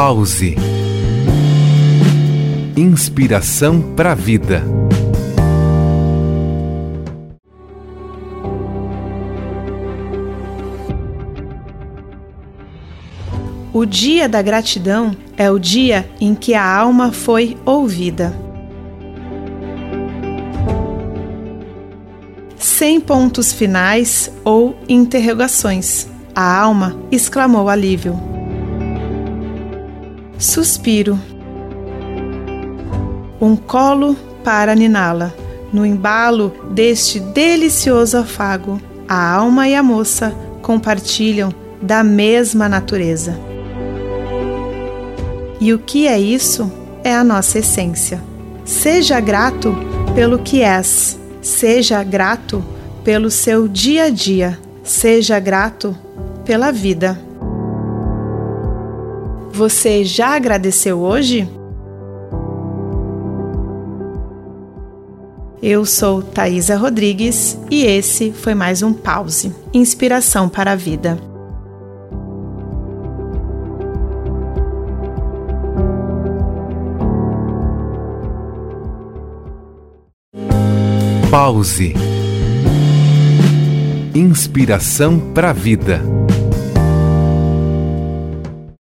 Pause. Inspiração para a vida. O dia da gratidão é o dia em que a alma foi ouvida. Sem pontos finais ou interrogações, a alma exclamou alívio. Suspiro. Um colo para niná-la. No embalo deste delicioso afago, a alma e a moça compartilham da mesma natureza. E o que é isso? É a nossa essência. Seja grato pelo que és, seja grato pelo seu dia a dia, seja grato pela vida. Você já agradeceu hoje? Eu sou Thaisa Rodrigues e esse foi mais um Pause Inspiração para a Vida. Pause. Inspiração para a vida.